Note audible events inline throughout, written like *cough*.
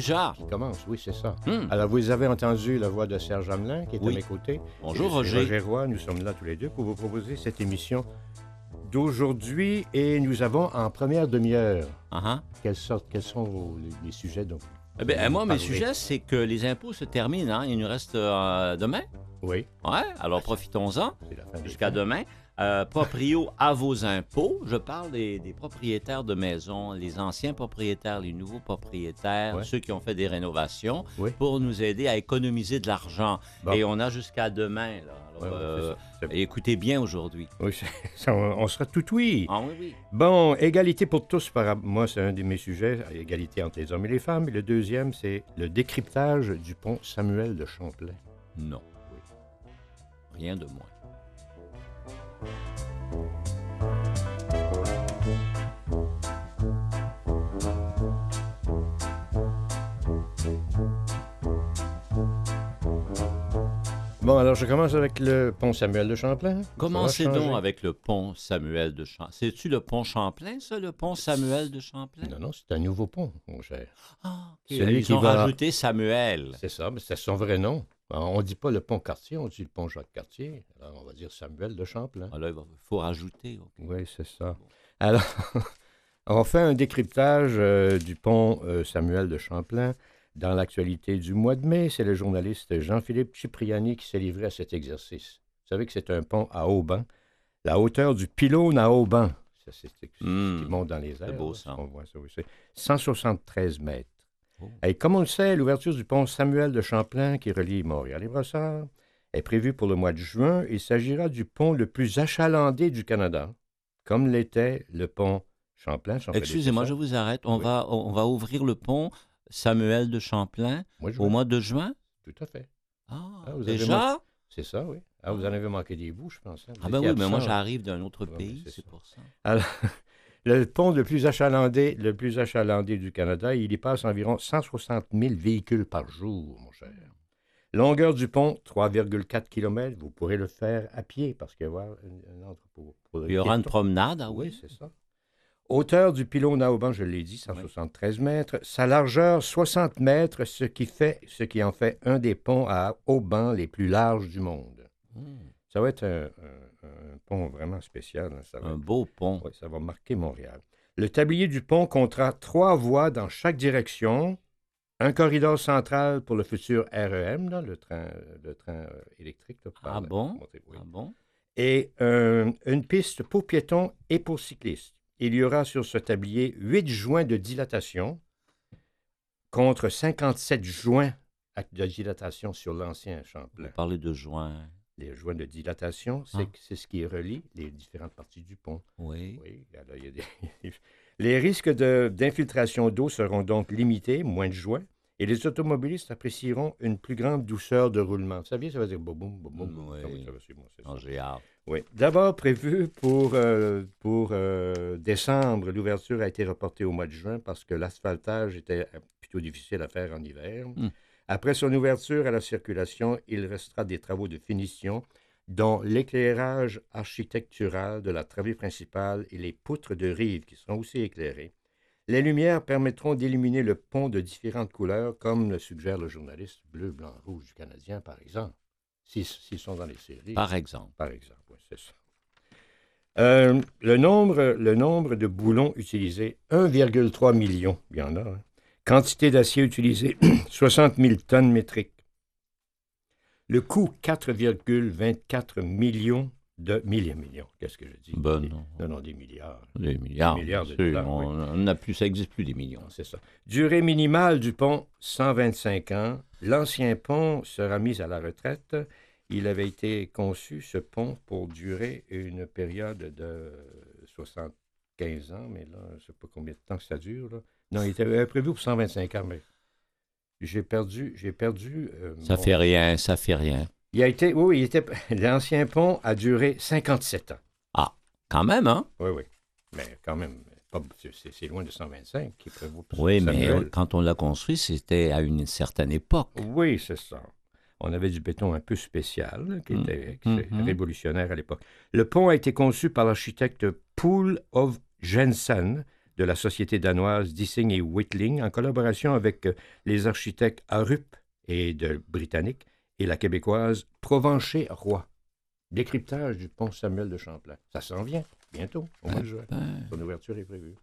déjà. qui commence, oui, c'est ça. Hmm. Alors, vous avez entendu la voix de Serge Hamelin, qui est Oui. à mes côtés. Bonjour, Roger. Roger Roy, nous sommes là tous les deux pour vous proposer cette émission d'aujourd'hui. Et nous avons en première demi-heure, Ah, ah. quelles, sortes, quels sont vos- les, les sujets dont Eh bien, vous moi, mes sujets, c'est que les impôts se terminent. hein. Il nous reste euh, demain. Oui, Ouais, alors profitons-en jusqu'à demain. Euh, proprio à vos impôts. Je parle des, des propriétaires de maisons, les anciens propriétaires, les nouveaux propriétaires, Ouais. ceux qui ont fait des rénovations, pour nous aider à économiser de l'argent. Bon. Et on a jusqu'à demain. Là. Alors, Ouais, ouais, euh, ça. Écoutez bien aujourd'hui. Oui, c'est- *laughs* ça, on, sera tout oui. Ah oui, oui. Bon, égalité pour tous, par, moi, c'est un de mes sujets, égalité entre les hommes et les femmes. Et le deuxième, c'est le décryptage du pont Samuel de Champlain. Non. Rien de moins. Bon, alors je commence avec le pont Samuel de Champlain. Commencez donc avec le pont Samuel de Champlain. C'est-tu le pont Champlain, ça, le pont Samuel de Champlain? Non, non, c'est un nouveau pont, mon cher. Ah. Celui Ils qui ont va- rajouté Samuel. C'est ça, mais c'est son vrai nom. Alors, on ne dit pas le pont Cartier, on dit le pont Jacques-Cartier. Alors, on va dire Samuel de Champlain. Ah, là, il faut rajouter. Oui, c'est ça. Alors, *laughs* on fait un décryptage euh, du pont euh, Samuel de Champlain dans l'actualité du mois de mai. C'est le journaliste Jean-Philippe Cipriani qui s'est livré à cet exercice. Vous savez que c'est un pont à haut-banc. La hauteur du pylône à haut-banc, ça, c'est c'est ce Hmm. qui monte dans les airs. beau, là, ça. on voit ça, c'est 173 mètres. Oh. Et comme on le sait, l'ouverture du pont Samuel de Champlain qui relie Montréal et Brossard est prévue pour le mois de juin. Il s'agira du pont le plus achalandé du Canada, comme l'était le pont Champlain. Excusez-moi, je vous arrête. On, Oui. va, on va ouvrir le pont Samuel de Champlain au mois de juin. Tout à fait. Ah, Ah, vous déjà? C'est ça, oui. Ah, vous en avez manqué des bouts, je pense. hein. Ah ben oui, mais moi j'arrive d'un autre Ouais, pays, c'est pour ça. Alors, *laughs* le pont le plus achalandé, le plus achalandé du Canada, il y passe environ 160 000 véhicules par jour, mon cher. Longueur du pont, 3,4 km. Vous pourrez le faire à pied parce qu'il y avoir un, entrepôt. Il y aura une promenade, ah Oui, oui? c'est ça. Hauteur du pylône à haubans, je l'ai dit, 173 mètres. Sa largeur, 60 mètres, ce qui, fait, ce qui en fait un des ponts à haubans les plus larges du monde. Hmm, Ça va être un, un- un pont vraiment spécial. hein, Ça va un beau pont. oui, ça va marquer Montréal. Le tablier du pont comptera trois voies dans chaque direction, un corridor central pour le futur REM, là, le train, le train euh, électrique. là, Ah bon? oui. Ah bon? Et euh, une piste pour piétons et pour cyclistes. Il y aura sur ce tablier huit joints de dilatation contre 57 joints de dilatation sur l'ancien Vous Champlain. parlez de juin. Les joints de dilatation, c'est Ah. ce qui relie les différentes parties du pont. Oui. Oui, alors, il y a des- *laughs* Les risques de- d'infiltration d'eau seront donc limités, moins de joints, et les automobilistes apprécieront une plus grande douceur de roulement. Vous saviez, ça veut dire boum, boum, boum. Oui. Va, bon. Oui. D'abord prévu pour, euh, pour euh, décembre, l'ouverture a été reportée au mois de juin parce que l'asphaltage était euh, plutôt difficile à faire en hiver. Hmm. Après son ouverture à la circulation, il restera des travaux de finition, dont l'éclairage architectural de la travée principale et les poutres de rive qui seront aussi éclairées. Les lumières permettront d'illuminer le pont de différentes couleurs, comme le suggère le journaliste bleu, blanc, rouge du Canadien, par exemple, s'ils s'ils sont dans les séries Par exemple. par exemple. oui, c'est ça. Euh, le, nombre, le nombre de boulons utilisés, 1,3 million, il y en a. hein. Quantité d'acier utilisée, 60 000 tonnes métriques. Le coût, 4,24 millions de millions. millions. Qu'est-ce que je dis? Ben Des- non. non, non, des milliards. Des milliards. Des milliards de dollars, on, plus, ça n'existe plus des millions. C'est ça. Durée minimale du pont, 125 ans. L'ancien pont sera mis à la retraite. Il avait été conçu, ce pont, pour durer une période de 75 ans, mais là, je ne sais pas combien de temps que ça dure. là. Non, il était euh, prévu pour 125 ans, mais j'ai perdu, j'ai perdu. euh, Ça mon- fait rien, ça fait rien. Il a été, oui, oui, il était, *laughs* l'ancien pont a duré 57 ans. Quand même, hein? Oui, oui. Mais quand même, c'est loin de 125 qui prévaut pour Oui, mais Samuel. euh, quand on l'a construit, c'était à une certaine époque. Oui, c'est ça. On avait du béton un peu spécial, qui Mm. était était Mhm. révolutionnaire à l'époque. Le pont a été conçu par l'architecte Poul of Jensen de la société danoise Dissing et Whitling, en collaboration avec euh, les architectes Arup et de Britannique et la québécoise Provencher-Roy. Décryptage du pont Samuel de Champlain. Ça s'en vient bientôt, au mois de juin. Son ouverture est prévue.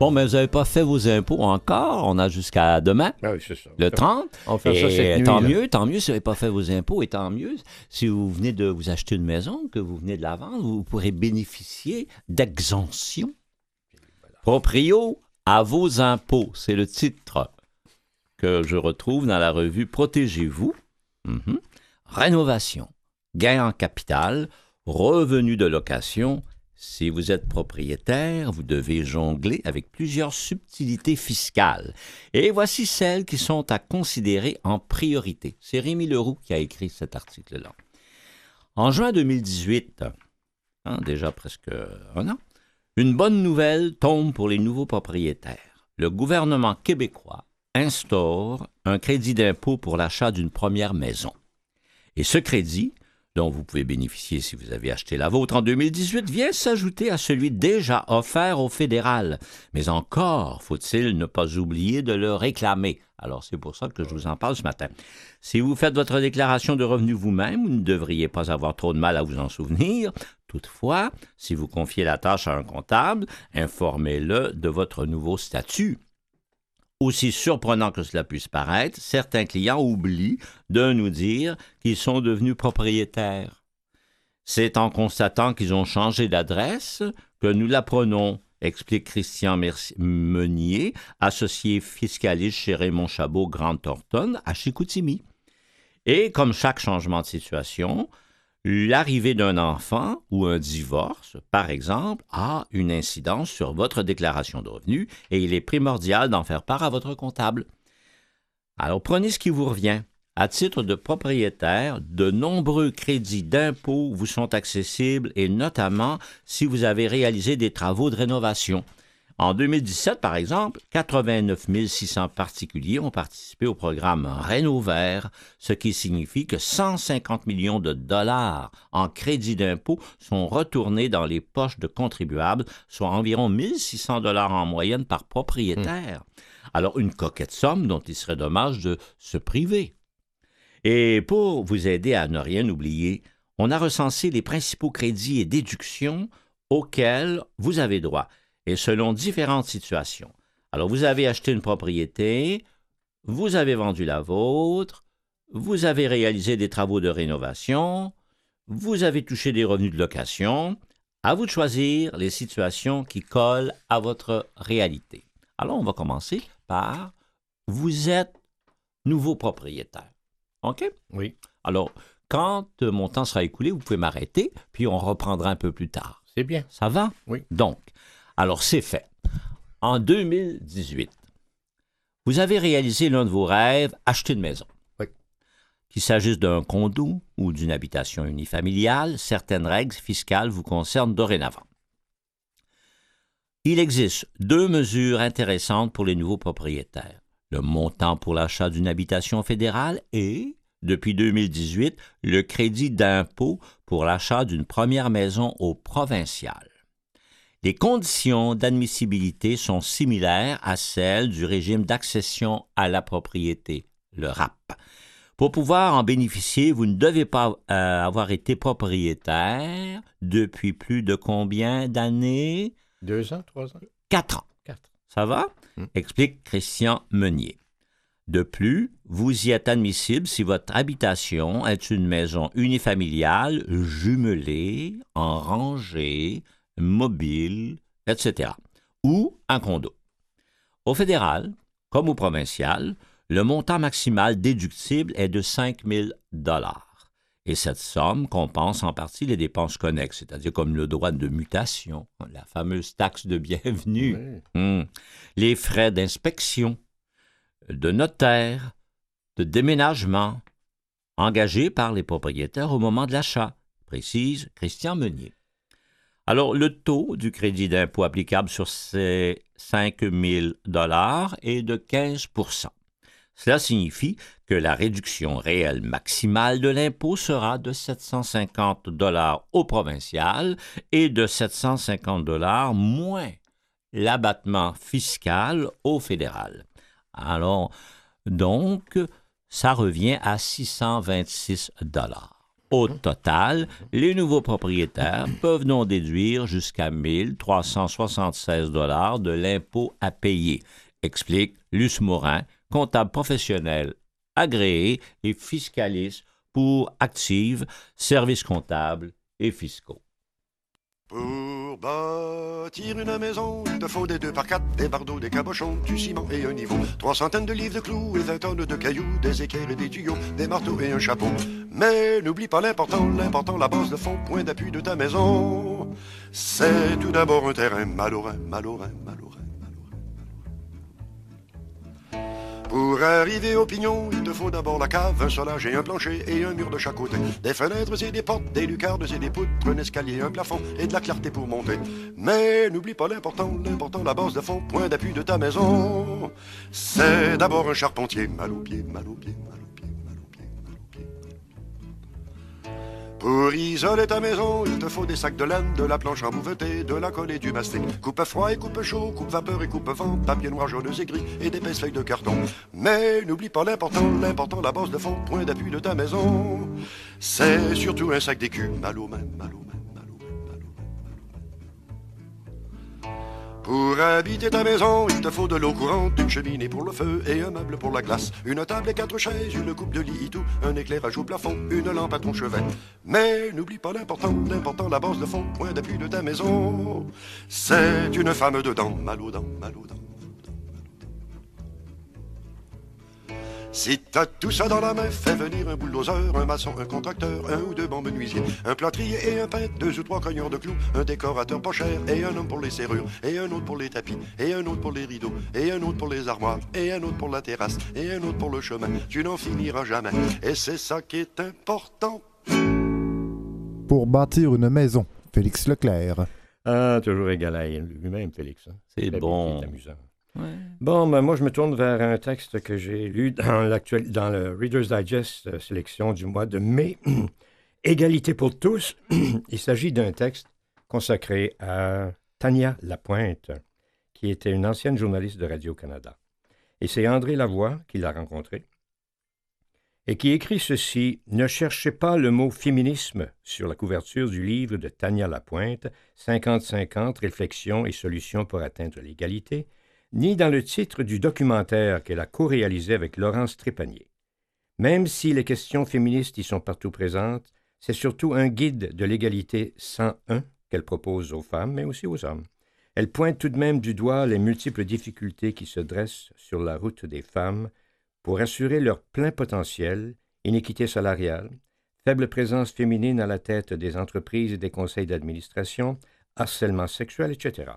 Bon, mais vous n'avez pas fait vos impôts encore. On a jusqu'à demain, Ah oui, c'est ça. le 30. On ça Et cette nuit, tant là. mieux, tant mieux si vous n'avez pas fait vos impôts et tant mieux si vous venez de vous acheter une maison, que vous venez de la vendre, vous pourrez bénéficier d'exemption. Proprio à vos impôts, c'est le titre que je retrouve dans la revue Protégez-vous. Mhm. Rénovation, gain en capital, revenu de location. Si vous êtes propriétaire, vous devez jongler avec plusieurs subtilités fiscales. Et voici celles qui sont à considérer en priorité. C'est Rémi Leroux qui a écrit cet article-là. En juin 2018, hein, déjà presque un an, une bonne nouvelle tombe pour les nouveaux propriétaires. Le gouvernement québécois instaure un crédit d'impôt pour l'achat d'une première maison. Et ce crédit, dont vous pouvez bénéficier si vous avez acheté la vôtre en 2018, vient s'ajouter à celui déjà offert au fédéral. Mais encore faut-il ne pas oublier de le réclamer. Alors c'est pour ça que je vous en parle ce matin. Si vous faites votre déclaration de revenus vous-même, vous ne devriez pas avoir trop de mal à vous en souvenir. Toutefois, si vous confiez la tâche à un comptable, informez-le de votre nouveau statut. Aussi surprenant que cela puisse paraître, certains clients oublient de nous dire qu'ils sont devenus propriétaires. C'est en constatant qu'ils ont changé d'adresse que nous l'apprenons, explique Christian Meunier, associé fiscaliste chez Raymond Chabot Grand Thornton à Chicoutimi. Et comme chaque changement de situation, l'arrivée d'un enfant ou un divorce, par exemple, a une incidence sur votre déclaration de revenus et il est primordial d'en faire part à votre comptable. Alors prenez ce qui vous revient. À titre de propriétaire, de nombreux crédits d'impôt vous sont accessibles et notamment si vous avez réalisé des travaux de rénovation. En 2017, par exemple, 89 600 particuliers ont participé au programme Rénovert, ce qui signifie que 150 millions de dollars en crédits d'impôt sont retournés dans les poches de contribuables, soit environ 1600 dollars en moyenne par propriétaire. Alors, une coquette somme dont il serait dommage de se priver. Et pour vous aider à ne rien oublier, on a recensé les principaux crédits et déductions auxquels vous avez droit, et selon différentes situations. Alors, vous avez acheté une propriété, vous avez vendu la vôtre, vous avez réalisé des travaux de rénovation, vous avez touché des revenus de location. À vous de choisir les situations qui collent à votre réalité. Alors, on va commencer par vous êtes nouveau propriétaire. OK? Oui, Alors, quand mon temps sera écoulé, vous pouvez m'arrêter, puis on reprendra un peu plus tard. c'est bien. Ça va? Oui. Donc, alors c'est fait. En 2018, vous avez réalisé l'un de vos rêves, acheter une maison. Oui. Qu'il s'agisse d'un condo ou d'une habitation unifamiliale, certaines règles fiscales vous concernent dorénavant. Il existe deux mesures intéressantes pour les nouveaux propriétaires. Le montant pour l'achat d'une habitation fédérale et, depuis 2018, le crédit d'impôt pour l'achat d'une première maison au provincial. Les conditions d'admissibilité sont similaires à celles du régime d'accession à la propriété, le RAP. Pour pouvoir en bénéficier, vous ne devez pas euh, avoir été propriétaire depuis plus de combien d'années? Deux ans, trois ans? Quatre ans. Quatre. Ça va? Mm. Explique Christian Meunier. De plus, vous y êtes admissible si votre habitation est une maison unifamiliale, jumelée, en rangée, mobile, etc. ou un condo. Au fédéral, comme au provincial, le montant maximal déductible est de 5 000 Et cette somme compense en partie les dépenses connexes, c'est-à-dire comme le droit de mutation, la fameuse taxe de bienvenue, hmm. les frais d'inspection, de notaire, de déménagement, engagés par les propriétaires au moment de l'achat, précise Christian Meunier. Alors, le taux du crédit d'impôt applicable sur ces 5 000 est de 15% Cela signifie que la réduction réelle maximale de l'impôt sera de 750 dollars au provincial et de 750 dollars moins l'abattement fiscal au fédéral. Alors, donc, ça revient à 626 dollars. Au total, les nouveaux propriétaires peuvent donc déduire jusqu'à 1376 dollars de l'impôt à payer, explique Luce Morin, comptable professionnel agréé et fiscaliste pour Active, services comptables et fiscaux. Pour bâtir une maison, il te faut des deux par quatre, des bardeaux, des cabochons, du ciment et un niveau. Trois centaines de livres de clous et vingt tonnes de cailloux, des équerres et des tuyaux, des marteaux et un chapeau. Mais n'oublie pas l'important, l'important, la base de fond, point d'appui de ta maison. C'est tout d'abord un terrain malheureux, malheureux, malheureux. Pour arriver au pignon, il te faut d'abord la cave, un solage et un plancher et un mur de chaque côté. Des fenêtres et des portes, des lucarnes et des poutres, un escalier, un plafond et de la clarté pour monter. Mais n'oublie pas l'important, l'important, la base de fond, point d'appui de ta maison. C'est d'abord un charpentier, mal au pied, mal au pied, mal Pour isoler ta maison, il te faut des sacs de laine, de la planche embouvetée, de la colle et du mastic. Coupe froid et coupe chaud, coupe vapeur et coupe vent, papier noir, jaune et gris et d'épaisses feuilles de carton. Mais n'oublie pas l'important, l'important, la base de fond, point d'appui de ta maison. C'est surtout un sac d'écu, mal aux mains. Pour habiter ta maison, il te faut de l'eau courante, une cheminée pour le feu et un meuble pour la glace. Une table et quatre chaises, une coupe de lit et tout, un éclairage au plafond, une lampe à ton chevet. Mais n'oublie pas l'important, l'important, la base de fond, point d'appui de ta maison. C'est une femme dedans, mal aux dents, mal aux dents. Si t'as tout ça dans la main, fais venir un bulldozer, un maçon, un contracteur, un ou deux bons menuisiers, un plâtrier et un peintre, deux ou trois cogneurs de clous, un décorateur pas cher, et un homme pour les serrures, et un autre pour les tapis, et un autre pour les rideaux, et un autre pour les armoires, et un autre pour la terrasse, et un autre pour le chemin. Tu n'en finiras jamais. Et c'est ça qui est important. Pour bâtir une maison, Félix Leclerc. Ah, toujours égal à lui-même, Félix. Hein. C'est bon. amusant. Bon, ben, moi, je me tourne vers un texte que j'ai lu dans, dans le Reader's Digest euh, sélection du mois de mai. *clears throat* Égalité pour tous. *clears throat* Il s'agit d'un texte consacré à Tania Lapointe, qui était une ancienne journaliste de Radio-Canada. Et c'est André Lavoie qui l'a rencontrée et qui écrit ceci Ne cherchez pas le mot féminisme sur la couverture du livre de Tania Lapointe, 50-50 Réflexions et solutions pour atteindre l'égalité, ni dans le titre du documentaire qu'elle a co-réalisé avec Laurence Trépanier. Même si les questions féministes y sont partout présentes, c'est surtout un guide de l'égalité 101 qu'elle propose aux femmes, mais aussi aux hommes. Elle pointe tout de même du doigt les multiples difficultés qui se dressent sur la route des femmes pour assurer leur plein potentiel, inéquité salariale, faible présence féminine à la tête des entreprises et des conseils d'administration, harcèlement sexuel, etc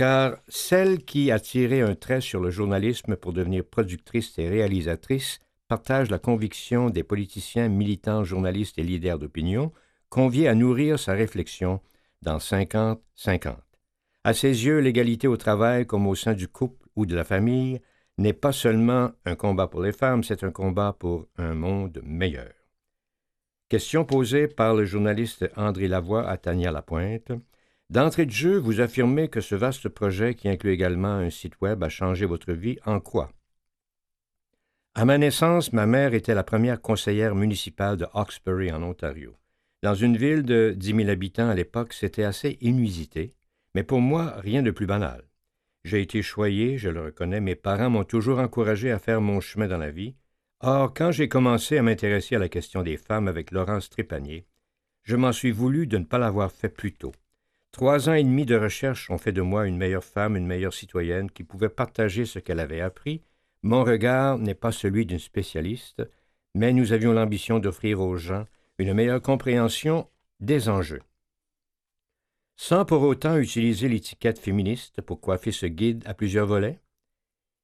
car celle qui a tiré un trait sur le journalisme pour devenir productrice et réalisatrice partage la conviction des politiciens, militants, journalistes et leaders d'opinion, conviés à nourrir sa réflexion dans 50-50. À ses yeux, l'égalité au travail comme au sein du couple ou de la famille n'est pas seulement un combat pour les femmes, c'est un combat pour un monde meilleur. Question posée par le journaliste André Lavoie à Tania Lapointe. D'entrée de jeu, vous affirmez que ce vaste projet, qui inclut également un site web, a changé votre vie en quoi? À ma naissance, ma mère était la première conseillère municipale de Hawkesbury en Ontario. Dans une ville de 10 000 habitants à l'époque, c'était assez inusité, mais pour moi, rien de plus banal. J'ai été choyé, je le reconnais, mes parents m'ont toujours encouragé à faire mon chemin dans la vie. Or, quand j'ai commencé à m'intéresser à la question des femmes avec Laurence Trépanier, je m'en suis voulu de ne pas l'avoir fait plus tôt. Trois ans et demi de recherche ont fait de moi une meilleure femme, une meilleure citoyenne qui pouvait partager ce qu'elle avait appris. Mon regard n'est pas celui d'une spécialiste, mais nous avions l'ambition d'offrir aux gens une meilleure compréhension des enjeux. Sans pour autant utiliser l'étiquette féministe pour coiffer ce guide à plusieurs volets,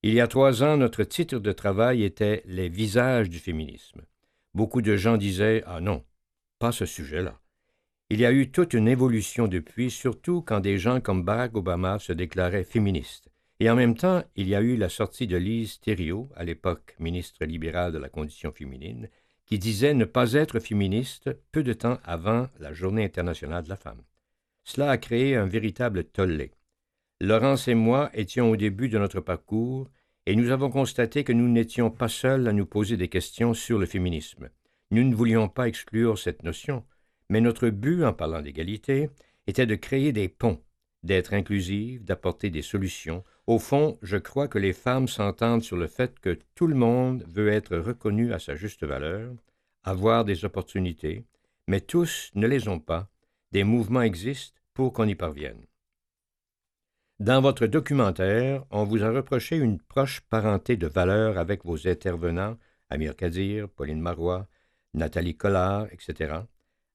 il y a trois ans, notre titre de travail était Les visages du féminisme. Beaucoup de gens disaient Ah non, pas ce sujet-là. Il y a eu toute une évolution depuis, surtout quand des gens comme Barack Obama se déclaraient féministes. Et en même temps, il y a eu la sortie de Lise Thériault, à l'époque ministre libérale de la condition féminine, qui disait ne pas être féministe peu de temps avant la Journée internationale de la femme. Cela a créé un véritable tollé. Laurence et moi étions au début de notre parcours et nous avons constaté que nous n'étions pas seuls à nous poser des questions sur le féminisme. Nous ne voulions pas exclure cette notion, mais notre but en parlant d'égalité était de créer des ponts, d'être inclusifs, d'apporter des solutions. Au fond, je crois que les femmes s'entendent sur le fait que tout le monde veut être reconnu à sa juste valeur, avoir des opportunités, mais tous ne les ont pas. Des mouvements existent pour qu'on y parvienne. Dans votre documentaire, on vous a reproché une proche parenté de valeurs avec vos intervenants, Amir Kadir, Pauline Marois, Nathalie Collard, etc.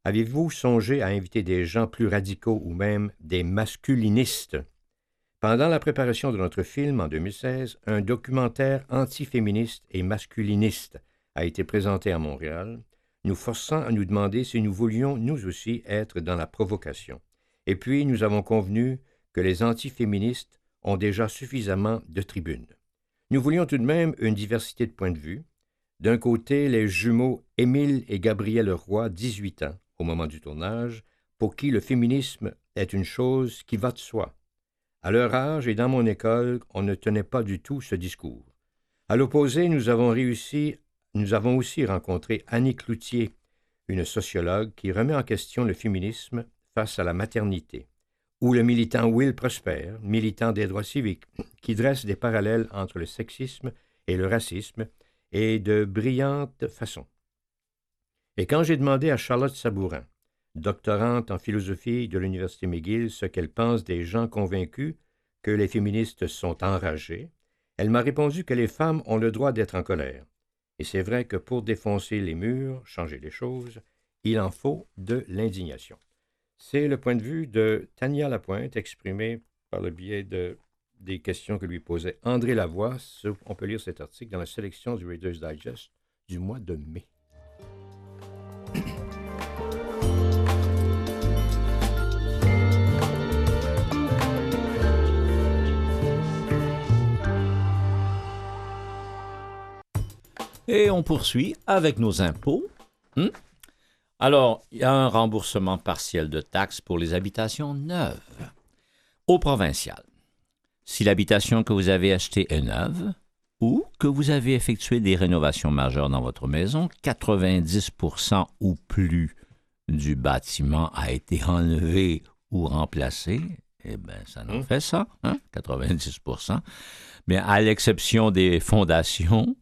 Avez-vous songé à inviter des gens plus radicaux ou même des masculinistes? Pendant la préparation de notre film en 2016, un documentaire antiféministe et masculiniste a été présenté à Montréal, nous forçant à nous demander si nous voulions nous aussi être dans la provocation. Et puis nous avons convenu que les antiféministes ont déjà suffisamment de tribunes. Nous voulions tout de même une diversité de points de vue. D'un côté, les jumeaux Émile et Gabriel Roy, 18 ans, au moment du tournage, pour qui le féminisme est une chose qui va de soi. À leur âge et dans mon école, on ne tenait pas du tout ce discours. À l'opposé, nous avons réussi, nous avons aussi rencontré Annie Cloutier, une sociologue qui remet en question le féminisme face à la maternité, ou le militant Will Prosper, militant des droits civiques, qui dresse des parallèles entre le sexisme et le racisme, et de brillantes façons. Et quand j'ai demandé à Charlotte Sabourin, doctorante en philosophie de l'Université McGill, ce qu'elle pense des gens convaincus que les féministes sont enragés, elle m'a répondu que les femmes ont le droit d'être en colère. Et c'est vrai que pour défoncer les murs, changer les choses, il en faut de l'indignation. C'est le point de vue de Tania Lapointe exprimé par le biais de, des questions que lui posait André Lavoie. On peut lire cet article dans la sélection du Reader's Digest du mois de mai. Et on poursuit avec nos impôts. Hmm? Alors, il y a un remboursement partiel de taxes pour les habitations neuves. Au provincial, si l'habitation que vous avez achetée est neuve ou que vous avez effectué des rénovations majeures dans votre maison, 90% ou plus du bâtiment a été enlevé ou remplacé, eh bien, ça nous fait ça, hein? 90 Mais à l'exception des fondations,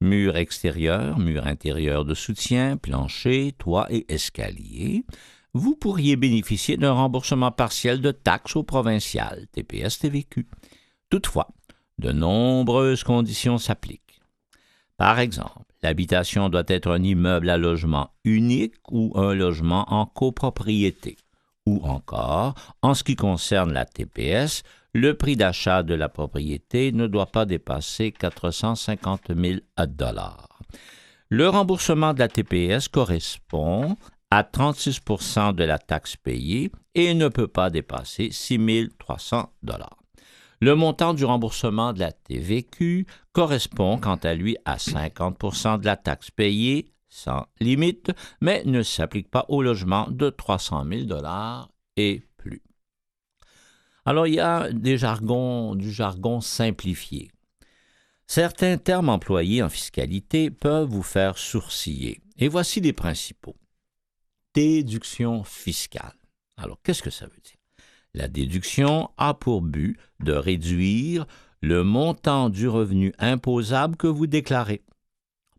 murs extérieurs, murs intérieurs de soutien, plancher, toit et escalier, vous pourriez bénéficier d'un remboursement partiel de taxes au provincial, TPS TVQ. Toutefois, de nombreuses conditions s'appliquent. Par exemple, l'habitation doit être un immeuble à logement unique ou un logement en copropriété. Ou encore, en ce qui concerne la TPS, le prix d'achat de la propriété ne doit pas dépasser 450 000 dollars. Le remboursement de la TPS correspond à 36% de la taxe payée et ne peut pas dépasser 6 300 dollars. Le montant du remboursement de la TVQ correspond quant à lui à 50% de la taxe payée sans limite, mais ne s'applique pas au logement de 300 000 dollars et alors, il y a du jargon simplifié. Certains termes employés en fiscalité peuvent vous faire sourciller. Et voici les principaux. Déduction fiscale. Alors, qu'est-ce que ça veut dire? La déduction a pour but de réduire le montant du revenu imposable que vous déclarez.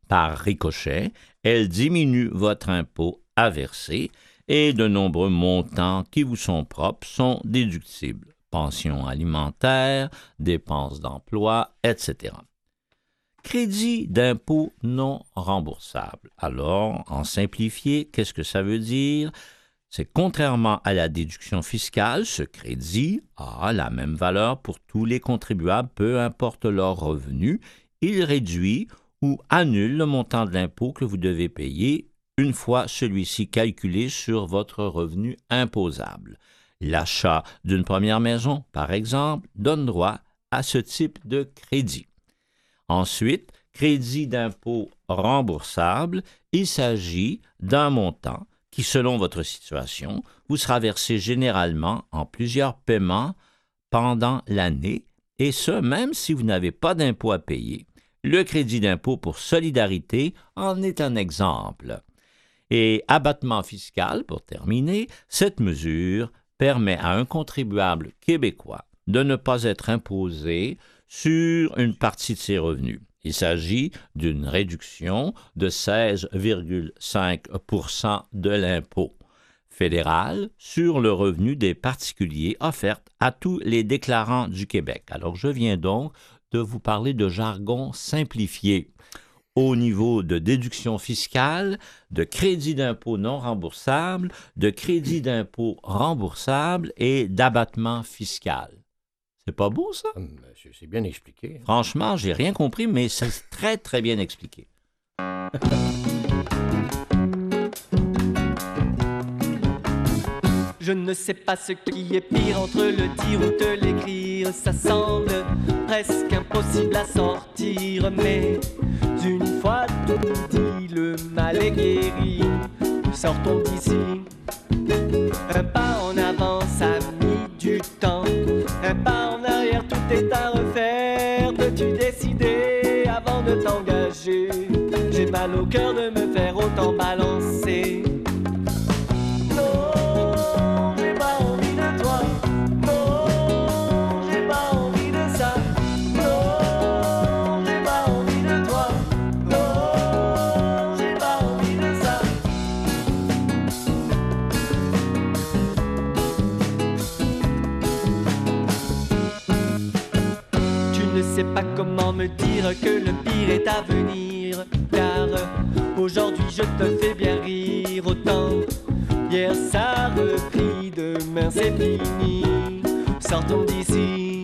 Par ricochet, elle diminue votre impôt à verser et de nombreux montants qui vous sont propres sont déductibles pensions alimentaires, dépenses d'emploi, etc. crédit d'impôt non remboursable. Alors, en simplifié, qu'est-ce que ça veut dire? C'est contrairement à la déduction fiscale, ce crédit a la même valeur pour tous les contribuables, peu importe leur revenu. Il réduit ou annule le montant de l'impôt que vous devez payer une fois celui-ci calculé sur votre revenu imposable. L'achat d'une première maison, par exemple, donne droit à ce type de crédit. Ensuite, crédit d'impôt remboursable, il s'agit d'un montant qui, selon votre situation, vous sera versé généralement en plusieurs paiements pendant l'année, et ce, même si vous n'avez pas d'impôt à payer. Le crédit d'impôt pour solidarité en est un exemple. Et abattement fiscal, pour terminer, cette mesure permet à un contribuable québécois de ne pas être imposé sur une partie de ses revenus. Il s'agit d'une réduction de 16,5% de l'impôt fédéral sur le revenu des particuliers offerte à tous les déclarants du Québec. Alors je viens donc de vous parler de jargon simplifié au niveau de déduction fiscale, de crédit d'impôt non remboursable, de crédit d'impôt remboursable et d'abattement fiscal. C'est pas beau, ça? Hum, C'est bien expliqué. Franchement, j'ai rien compris, mais c'est très, très bien expliqué. *laughs* Je ne sais pas ce qui est pire entre le dire ou te l'écrire. Ça semble presque impossible à sortir, mais une fois tout dit, le mal est guéri. Sortons d'ici. Un pas en avant, ça mis du temps. Un pas en arrière, tout est à refaire. Peux-tu décider avant de t'engager? J'ai mal au cœur de me faire autant balancer. Que le pire est à venir. Car aujourd'hui je te fais bien rire autant. Hier ça a repris, demain c'est fini. Sortons d'ici.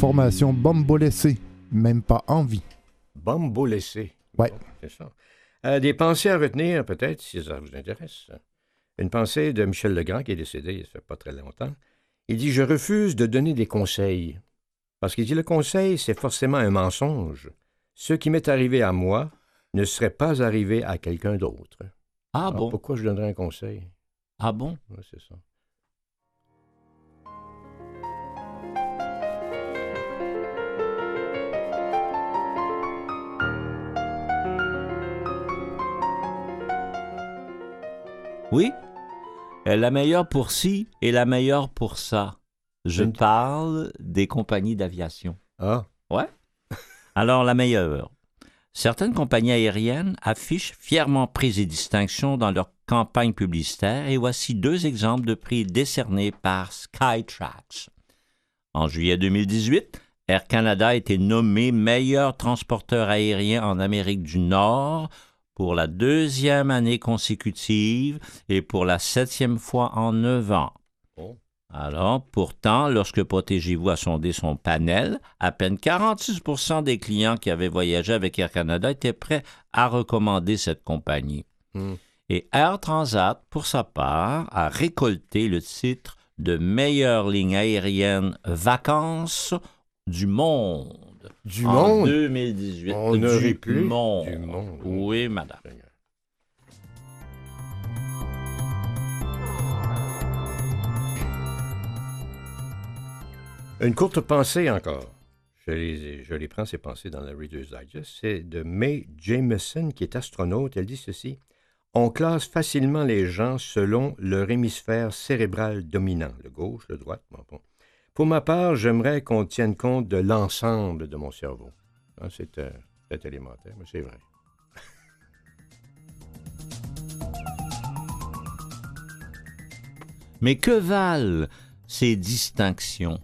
Formation Bombolessé, même pas envie. Ouais. Bon, c'est ça. Euh, des pensées à retenir, peut-être, si ça vous intéresse. Une pensée de Michel Legrand, qui est décédé il ne fait pas très longtemps. Il dit Je refuse de donner des conseils. Parce qu'il dit Le conseil, c'est forcément un mensonge. Ce qui m'est arrivé à moi ne serait pas arrivé à quelqu'un d'autre. Ah Alors, bon? Pourquoi je donnerais un conseil? Ah bon? Ouais, C'est ça. Oui? La meilleure pour ci et la meilleure pour ça. Je parle des compagnies d'aviation. Ah, *laughs* Alors, la meilleure. Certaines compagnies aériennes affichent fièrement prix et distinctions dans leur campagne publicitaire et voici deux exemples de prix décernés par Skytrax. En juillet 2018, Air Canada a été nommé meilleur transporteur aérien en Amérique du Nord pour la deuxième année consécutive et pour la septième fois en neuf ans. Oh. Alors, pourtant, lorsque Protégez-vous a sondé son panel, à peine 46 des clients qui avaient voyagé avec Air Canada étaient prêts à recommander cette compagnie. Hmm. Et Air Transat, pour sa part, a récolté le titre de meilleure ligne aérienne vacances du monde. Du en monde 2018. On du aurait pu. monde. Du monde. Oui, madame. Une courte pensée encore. Je les, je les prends, ces pensées, dans la Reader's Digest. C'est de Mae Jameson, qui est astronaute. Elle dit ceci. On classe facilement les gens selon leur hémisphère cérébral dominant, le gauche, le droite. bon, bon. Pour ma part, j'aimerais qu'on tienne compte de l'ensemble de mon cerveau. Hein, c'est euh, peut-être élémentaire, mais c'est vrai. Mais que valent ces distinctions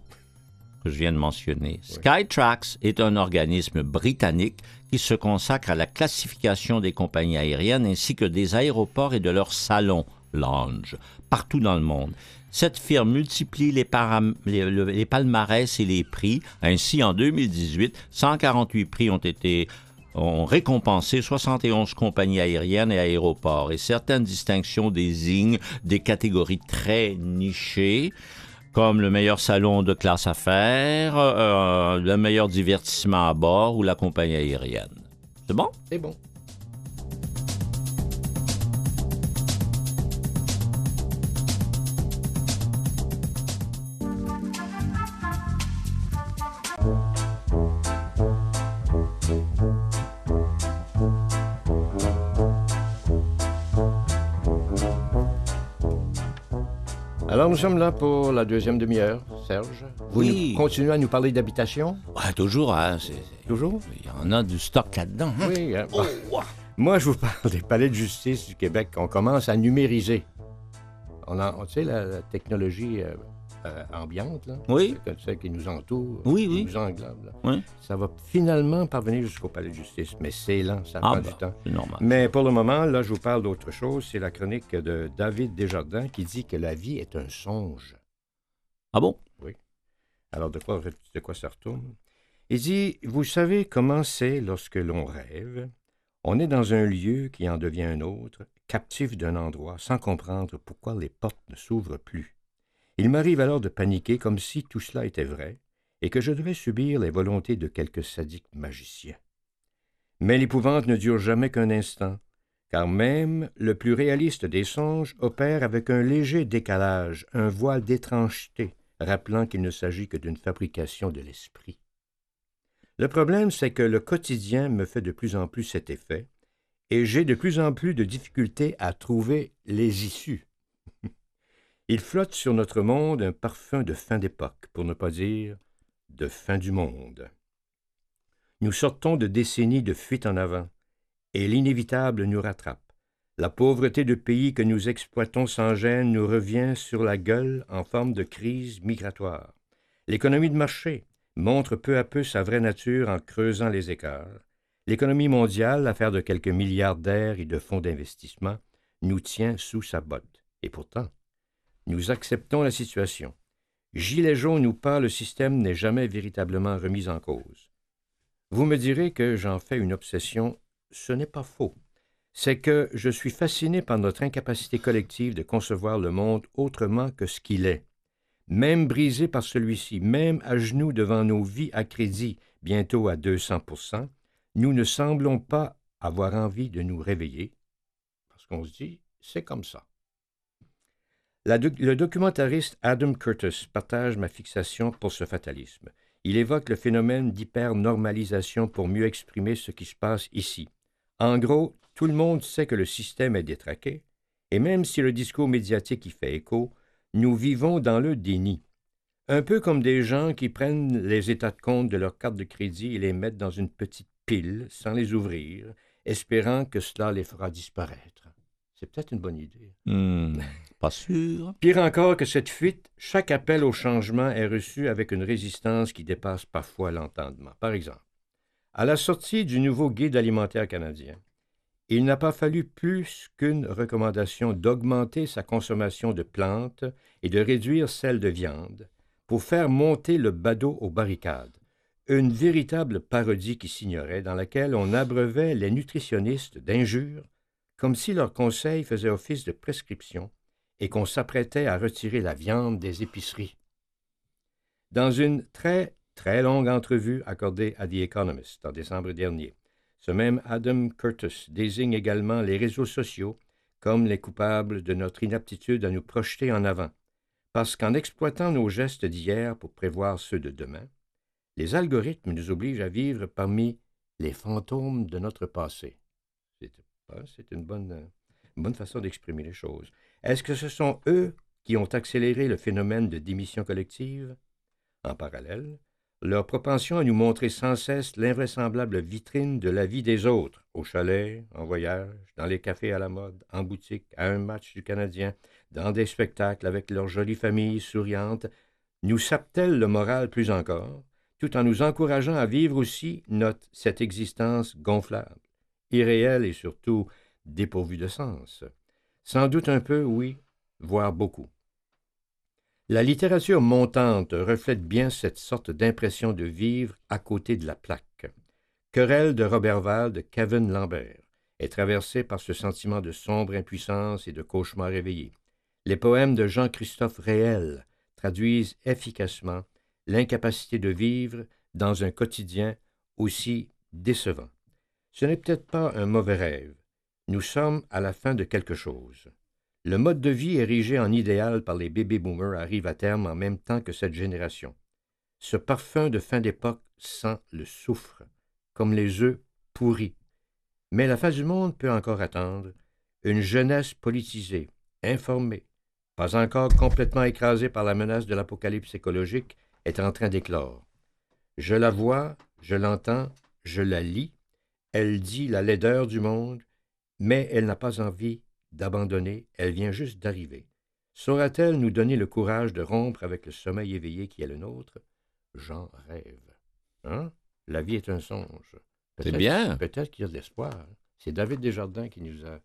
que je viens de mentionner? Skytrax est un organisme britannique qui se consacre à la classification des compagnies aériennes ainsi que des aéroports et de leurs salons, lounge, partout dans le monde. Cette firme multiplie les, palmarès et les prix. Ainsi, en 2018, 148 prix ont été ont récompensé 71 compagnies aériennes et aéroports et certaines distinctions désignent des catégories très nichées comme le meilleur salon de classe affaires, euh, le meilleur divertissement à bord ou la compagnie aérienne. C'est bon? C'est bon. Alors, nous sommes là pour la deuxième demi-heure, Serge. Vous Oui. nous- continuez à nous parler d'habitation, Ouais, toujours, hein, toujours? il y en a du stock là-dedans. hein. Oui. hein. Oh, ouais. Moi, je vous parle des palais de justice du Québec qu'on commence à numériser. On a, on- tu sais, la, la technologie euh, euh, ambiante, là, Oui. celle- qui nous entoure, Oui, qui oui. nous englobe, là. Oui. ça va finalement parvenir jusqu'au palais de justice, mais c'est lent, ça Ah, prend bah, du temps. normal. Mais pour le moment, là, je vous parle d'autre chose. C'est la chronique de David Desjardins qui dit que la vie est un songe. Ah bon? Alors, de quoi, de quoi ça retourne? Il dit, vous savez comment c'est lorsque l'on rêve? On est dans un lieu qui en devient un autre, captif d'un endroit, sans comprendre pourquoi les portes ne s'ouvrent plus. Il m'arrive alors de paniquer comme si tout cela était vrai, et que je devais subir les volontés de quelque sadique magicien. Mais l'épouvante ne dure jamais qu'un instant, car même le plus réaliste des songes opère avec un léger décalage, un voile d'étrangeté, rappelant qu'il ne s'agit que d'une fabrication de l'esprit. Le problème, c'est que le quotidien me fait de plus en plus cet effet, et j'ai de plus en plus de difficultés à trouver les issues. Il flotte sur notre monde un parfum de fin d'époque, pour ne pas dire de fin du monde. Nous sortons de décennies de fuite en avant, et l'inévitable nous rattrape. La pauvreté de pays que nous exploitons sans gêne nous revient sur la gueule en forme de crise migratoire. L'économie de marché montre peu à peu sa vraie nature en creusant les écarts. L'économie mondiale, affaire de quelques milliardaires et de fonds d'investissement, nous tient sous sa botte. Et pourtant, nous acceptons la situation. Gilet jaune ou pas, le système n'est jamais véritablement remis en cause. Vous me direz que j'en fais une obsession. Ce n'est pas faux. c'est que je suis fasciné par notre incapacité collective de concevoir le monde autrement que ce qu'il est. Même brisé par celui-ci, même à genoux devant nos vies à crédit, bientôt à 200% nous ne semblons pas avoir envie de nous réveiller, parce qu'on se dit, c'est comme ça. Le documentariste Adam Curtis partage ma fixation pour ce fatalisme. Il évoque le phénomène d'hypernormalisation pour mieux exprimer ce qui se passe ici. En gros, tout le monde sait que le système est détraqué, et même si le discours médiatique y fait écho, nous vivons dans le déni. Un peu comme des gens qui prennent les états de compte de leur carte de crédit et les mettent dans une petite pile sans les ouvrir, espérant que cela les fera disparaître. C'est peut-être une bonne idée. Hmm, *laughs* pas sûr. Pire encore que cette fuite, chaque appel au changement est reçu avec une résistance qui dépasse parfois l'entendement. Par exemple, à la sortie du nouveau guide alimentaire canadien, il n'a pas fallu plus qu'une recommandation d'augmenter sa consommation de plantes et de réduire celle de viande pour faire monter le badaud aux barricades. Une véritable parodie qui s'ignorait, dans laquelle on abreuvait les nutritionnistes d'injures comme si leurs conseils faisaient office de prescription et qu'on s'apprêtait à retirer la viande des épiceries. Dans une très, très longue entrevue accordée à The Economist en décembre dernier, ce même Adam Curtis désigne également les réseaux sociaux comme les coupables de notre inaptitude à nous projeter en avant, parce qu'en exploitant nos gestes d'hier pour prévoir ceux de demain, les algorithmes nous obligent à vivre parmi les fantômes de notre passé. C'est ah, c'est une bonne, bonne façon d'exprimer les choses. Est-ce que ce sont eux qui ont accéléré le phénomène de démission collective? En parallèle, leur propension à nous montrer sans cesse l'invraisemblable vitrine de la vie des autres, au chalet, en voyage, dans les cafés à la mode, en boutique, à un match du Canadien, dans des spectacles avec leurs jolies familles souriantes, nous sape-t-elle le moral plus encore, tout en nous encourageant à vivre aussi cette existence gonflable? Irréel et surtout dépourvu de sens. Sans doute un peu, oui, voire beaucoup. La littérature montante reflète bien cette sorte d'impression de vivre à côté de la plaque. Querelle de Robertval de Kevin Lambert est traversée par ce sentiment de sombre impuissance et de cauchemar réveillé. Les poèmes de Jean-Christophe Réel traduisent efficacement l'incapacité de vivre dans un quotidien aussi décevant. Ce n'est peut-être pas un mauvais rêve. Nous sommes à la fin de quelque chose. Le mode de vie érigé en idéal par les baby-boomers arrive à terme en même temps que cette génération. Ce parfum de fin d'époque sent le soufre, comme les œufs pourris. Mais la fin du monde peut encore attendre. Une jeunesse politisée, informée, pas encore complètement écrasée par la menace de l'apocalypse écologique, est en train d'éclore. Je la vois, je l'entends, je la lis, elle dit la laideur du monde, mais elle n'a pas envie d'abandonner, elle vient juste d'arriver. Saura-t-elle nous donner le courage de rompre avec le sommeil éveillé qui est le nôtre? J'en rêve. Hein? La vie est un songe. C'est bien. Peut-être qu'il y a de l'espoir. C'est David Desjardins qui nous a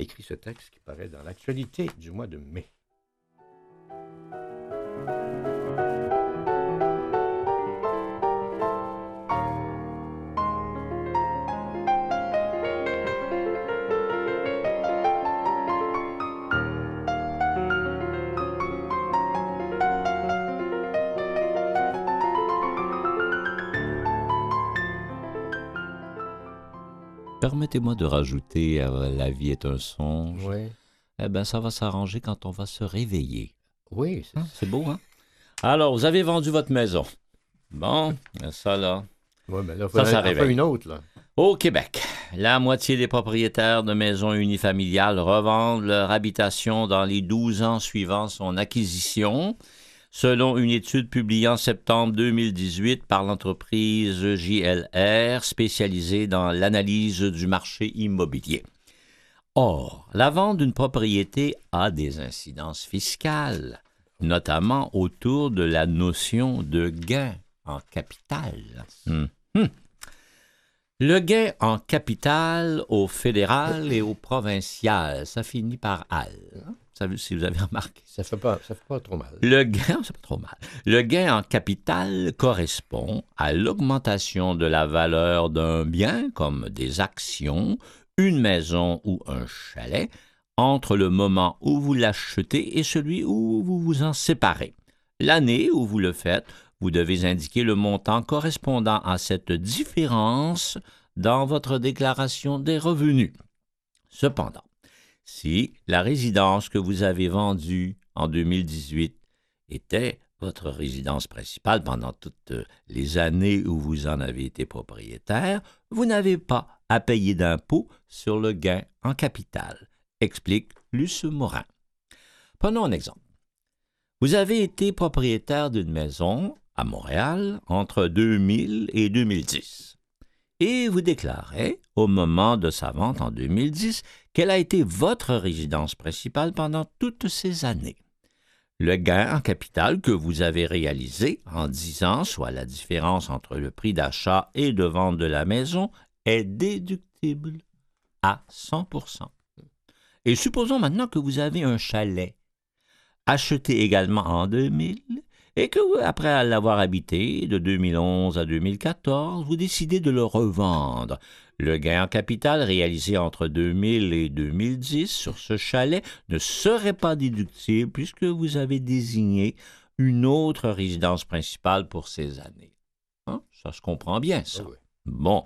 écrit ce texte qui paraît dans l'actualité du mois de mai. Permettez-moi de rajouter euh, La vie est un songe. Oui, Eh bien, ça va s'arranger quand on va se réveiller. oui c'est Hein, C'est beau, hein? Alors, vous avez vendu votre maison. Bon, ça là. Ouais, mais là, Ça, ça faire une autre, là. Au Québec, la moitié des propriétaires de maisons unifamiliales revendent leur habitation dans les 12 ans suivant son acquisition, selon une étude publiée en septembre 2018 par l'entreprise JLR spécialisée dans l'analyse du marché immobilier. Or, la vente d'une propriété a des incidences fiscales, notamment autour de la notion de gain en capital. Hmm. Hmm. Le gain en capital au fédéral et au provincial, ça finit par al. Ça, si vous avez remarqué. Ça fait pas, ça fait pas trop mal. Le gain, *laughs* c'est pas trop mal. Le gain en capital correspond à l'augmentation de la valeur d'un bien, comme des actions, une maison ou un chalet entre le moment où vous l'achetez et celui où vous vous en séparez. L'année où vous le faites, vous devez indiquer le montant correspondant à cette différence dans votre déclaration des revenus. Cependant, si la résidence que vous avez vendue en 2018 était votre résidence principale pendant toutes les années où vous en avez été propriétaire, vous n'avez pas à payer d'impôt sur le gain en capital, explique Luce Morin. Prenons un exemple. Vous avez été propriétaire d'une maison à Montréal entre 2000 et 2010 et vous déclarez, au moment de sa vente en 2010, qu'elle a été votre résidence principale pendant toutes ces années? Le gain en capital que vous avez réalisé en 10 ans, soit la différence entre le prix d'achat et de vente de la maison, est déductible à 100% Et supposons maintenant que vous avez un chalet, acheté également en 2000, et que, après l'avoir habité de 2011 à 2014, vous décidez de le revendre. Le gain en capital réalisé entre 2000 et 2010 sur ce chalet ne serait pas déductible puisque vous avez désigné une autre résidence principale pour ces années. Hein? Ça se comprend bien, ça. Ah oui. Bon.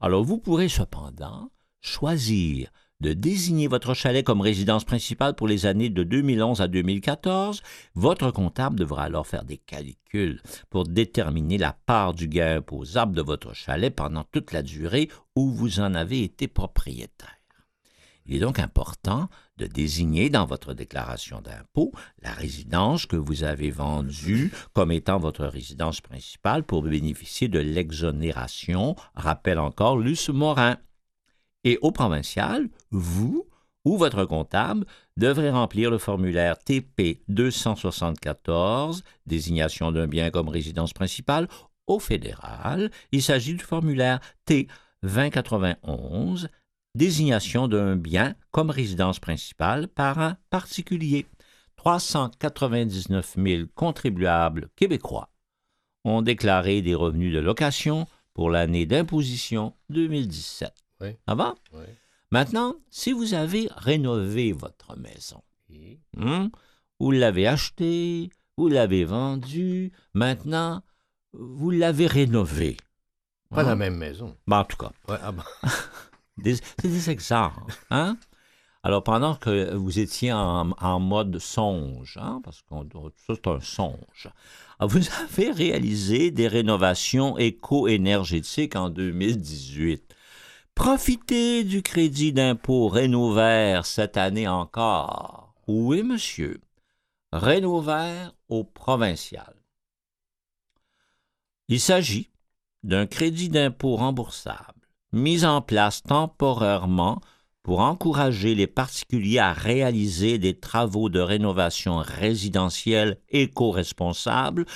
Alors, vous pourrez cependant choisir de désigner votre chalet comme résidence principale pour les années de 2011 à 2014, votre comptable devra alors faire des calculs pour déterminer la part du gain imposable de votre chalet pendant toute la durée où vous en avez été propriétaire. Il est donc important de désigner dans votre déclaration d'impôt la résidence que vous avez vendue comme étant votre résidence principale pour bénéficier de l'exonération, rappelle encore Luce Morin. Et au provincial, vous ou votre comptable devrez remplir le formulaire TP 274, désignation d'un bien comme résidence principale. Au fédéral, il s'agit du formulaire T 2091, désignation d'un bien comme résidence principale par un particulier. 399 000 contribuables québécois ont déclaré des revenus de location pour l'année d'imposition 2017. Oui. Ça va? Oui. Maintenant, si vous avez rénové votre maison, Et- hein, vous l'avez achetée, vous l'avez vendue, maintenant, vous l'avez rénovée. Pas Hein? la même maison. Ben, en tout cas, Ouais, ah *laughs* des- c'est des exemples. Hein? Alors, pendant que vous étiez en, en mode songe, hein, parce que ça, c'est un songe, vous *laughs* avez réalisé des rénovations éco-énergétiques en 2018. Profitez du crédit d'impôt Rénovert cette année encore. Oui, monsieur. Rénovert au provincial. Il s'agit d'un crédit d'impôt remboursable mis en place temporairement pour encourager les particuliers à réaliser des travaux de rénovation résidentielle éco-responsables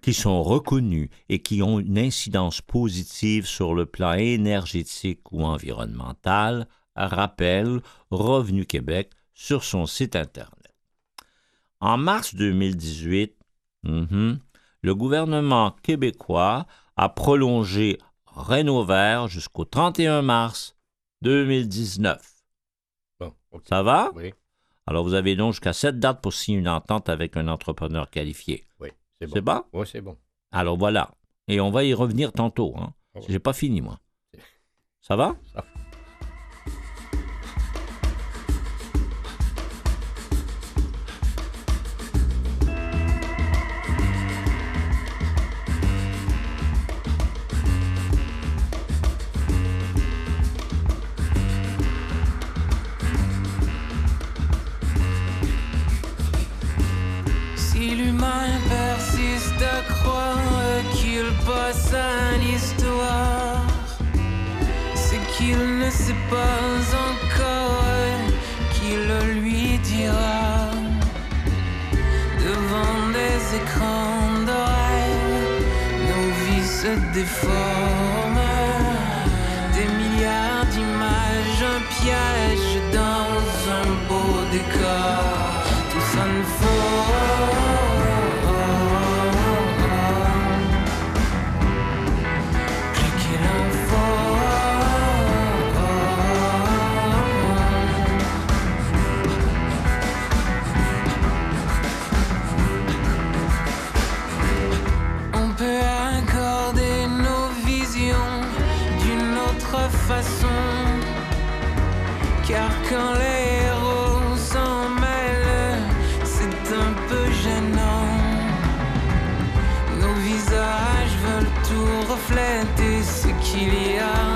qui sont reconnus et qui ont une incidence positive sur le plan énergétique ou environnemental, rappelle Revenu Québec sur son site Internet. En mars 2018, mhm, le gouvernement québécois a prolongé Rénovert jusqu'au 31 mars 2019. Ça va? Oui, Alors, vous avez donc jusqu'à cette date pour signer une entente avec un entrepreneur qualifié. oui, c'est bon. C'est bon? Oui, c'est bon. Alors, voilà. Et on va y revenir tantôt. Hein? Ouais. J'ai pas fini, moi. Ça va? Ça. Si Car quand les héros s'en mêlent, c'est un peu gênant. Nos visages veulent tout refléter ce qu'il y a.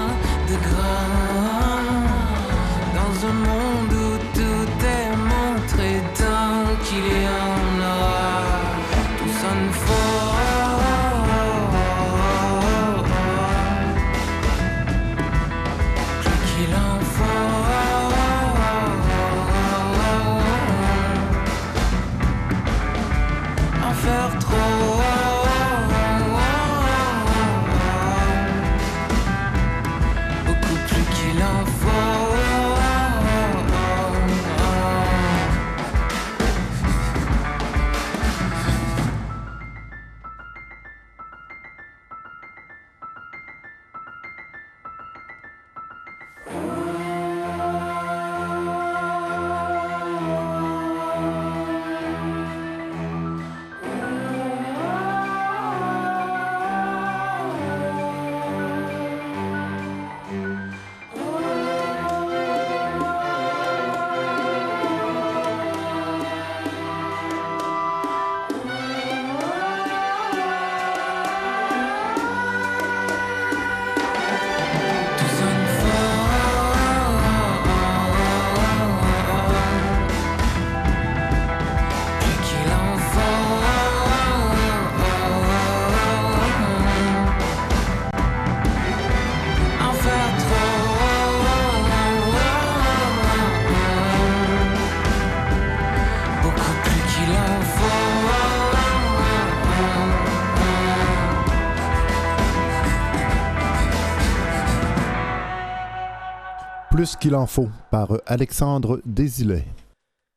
Plus qu'il en faut par Alexandre Désilet.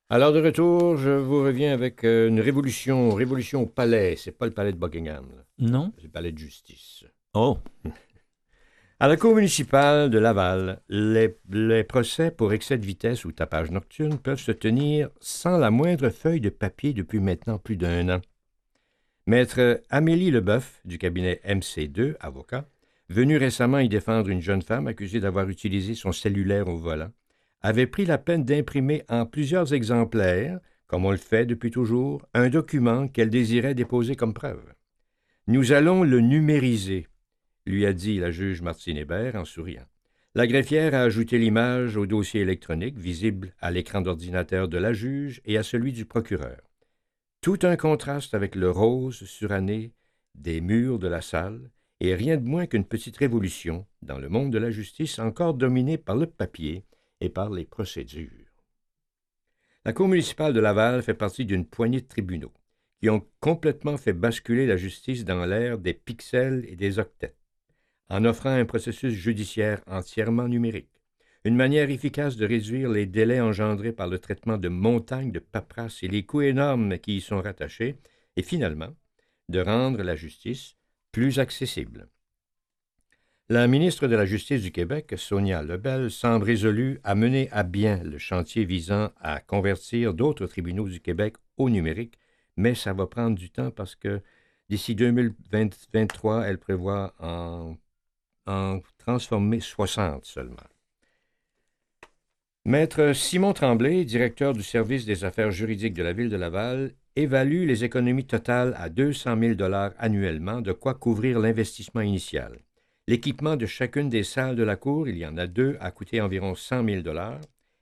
Alors de retour, je vous reviens avec euh, une révolution, révolution au palais. C'est pas le palais de Buckingham, là. Non? c'est le palais de justice. Oh, *laughs* À la cour municipale de Laval, les, les procès pour excès de vitesse ou tapage nocturne peuvent se tenir sans la moindre feuille de papier depuis maintenant plus d'un an. Maître Amélie Leboeuf, du cabinet MC2, avocat, venue récemment y défendre une jeune femme accusée d'avoir utilisé son cellulaire au volant, avait pris la peine d'imprimer en plusieurs exemplaires, comme on le fait depuis toujours, un document qu'elle désirait déposer comme preuve. Nous allons le numériser, lui a dit la juge Martine Hébert en souriant. La greffière a ajouté l'image au dossier électronique visible à l'écran d'ordinateur de la juge et à celui du procureur. Tout un contraste avec le rose suranné des murs de la salle et rien de moins qu'une petite révolution dans le monde de la justice encore dominé par le papier et par les procédures. La Cour municipale de Laval fait partie d'une poignée de tribunaux qui ont complètement fait basculer la justice dans l'ère des pixels et des octets, en offrant un processus judiciaire entièrement numérique, une manière efficace de réduire les délais engendrés par le traitement de montagnes de paperasse et les coûts énormes qui y sont rattachés, et finalement, de rendre la justice plus accessible. La ministre de la Justice du Québec, Sonia Lebel, semble résolue à mener à bien le chantier visant à convertir d'autres tribunaux du Québec au numérique, mais ça va prendre du temps parce que d'ici 2023, elle prévoit en, transformer 60 seulement. Maître Simon Tremblay, directeur du service des affaires juridiques de la ville de Laval, évalue les économies totales à 200 000 dollars annuellement, de quoi couvrir l'investissement initial. L'équipement de chacune des salles de la cour, il y en a deux, a coûté environ 100 000 dollars,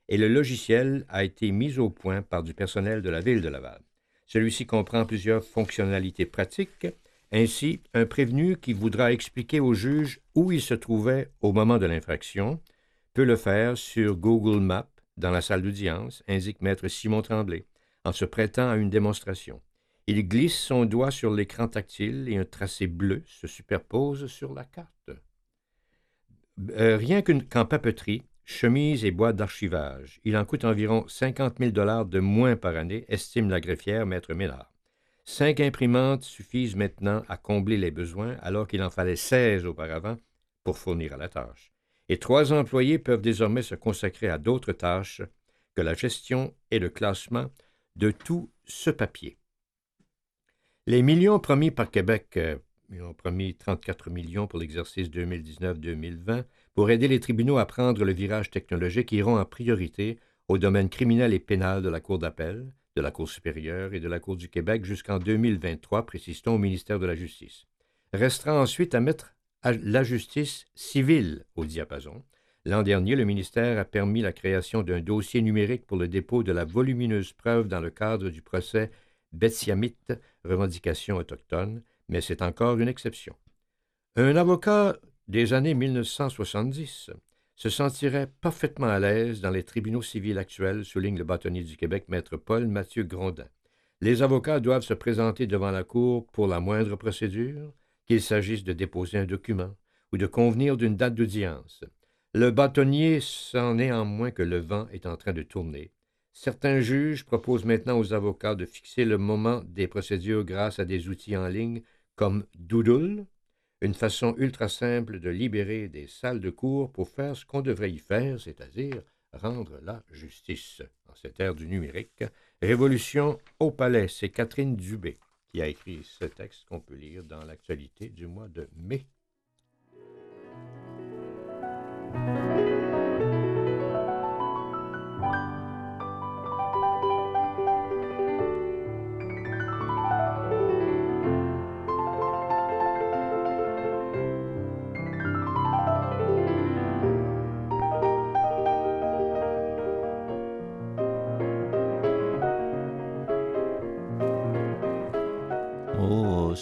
et le logiciel a été mis au point par du personnel de la ville de Laval. Celui-ci comprend plusieurs fonctionnalités pratiques, ainsi un prévenu qui voudra expliquer au juge où il se trouvait au moment de l'infraction peut le faire sur Google Maps dans la salle d'audience, indique maître Simon Tremblay, en se prêtant à une démonstration. Il glisse son doigt sur l'écran tactile et un tracé bleu se superpose sur la carte. Euh, rien qu'en papeterie, chemise et boîte d'archivage, il en coûte environ 50 000 dollars de moins par année, estime la greffière maître Ménard. Cinq imprimantes suffisent maintenant à combler les besoins, alors qu'il en fallait 16 auparavant pour fournir à la tâche. Et trois employés peuvent désormais se consacrer à d'autres tâches que la gestion et le classement de tout ce papier. Les millions promis par Québec, euh, ont promis 34 millions pour l'exercice 2019-2020 pour aider les tribunaux à prendre le virage technologique iront en priorité au domaine criminel et pénal de la Cour d'appel, de la Cour supérieure et de la Cour du Québec jusqu'en 2023, précise-t-on au ministère de la Justice. Restera ensuite à mettre la justice civile au diapason. L'an dernier, le ministère a permis la création d'un dossier numérique pour le dépôt de la volumineuse preuve dans le cadre du procès Betsiamite, revendication autochtone, mais c'est encore une exception. Un avocat des années 1970 se sentirait parfaitement à l'aise dans les tribunaux civils actuels, souligne le bâtonnier du Québec, maître Paul Mathieu Grondin. Les avocats doivent se présenter devant la Cour pour la moindre procédure, qu'il s'agisse de déposer un document ou de convenir d'une date d'audience. Le bâtonnier sent néanmoins que le vent est en train de tourner. Certains juges proposent maintenant aux avocats de fixer le moment des procédures grâce à des outils en ligne comme Doodle, une façon ultra simple de libérer des salles de cours pour faire ce qu'on devrait y faire, c'est-à-dire rendre la justice. En cette ère du numérique, Révolution au palais, c'est Catherine Dubé qui a écrit ce texte qu'on peut lire dans l'actualité du mois de mai. Thank you.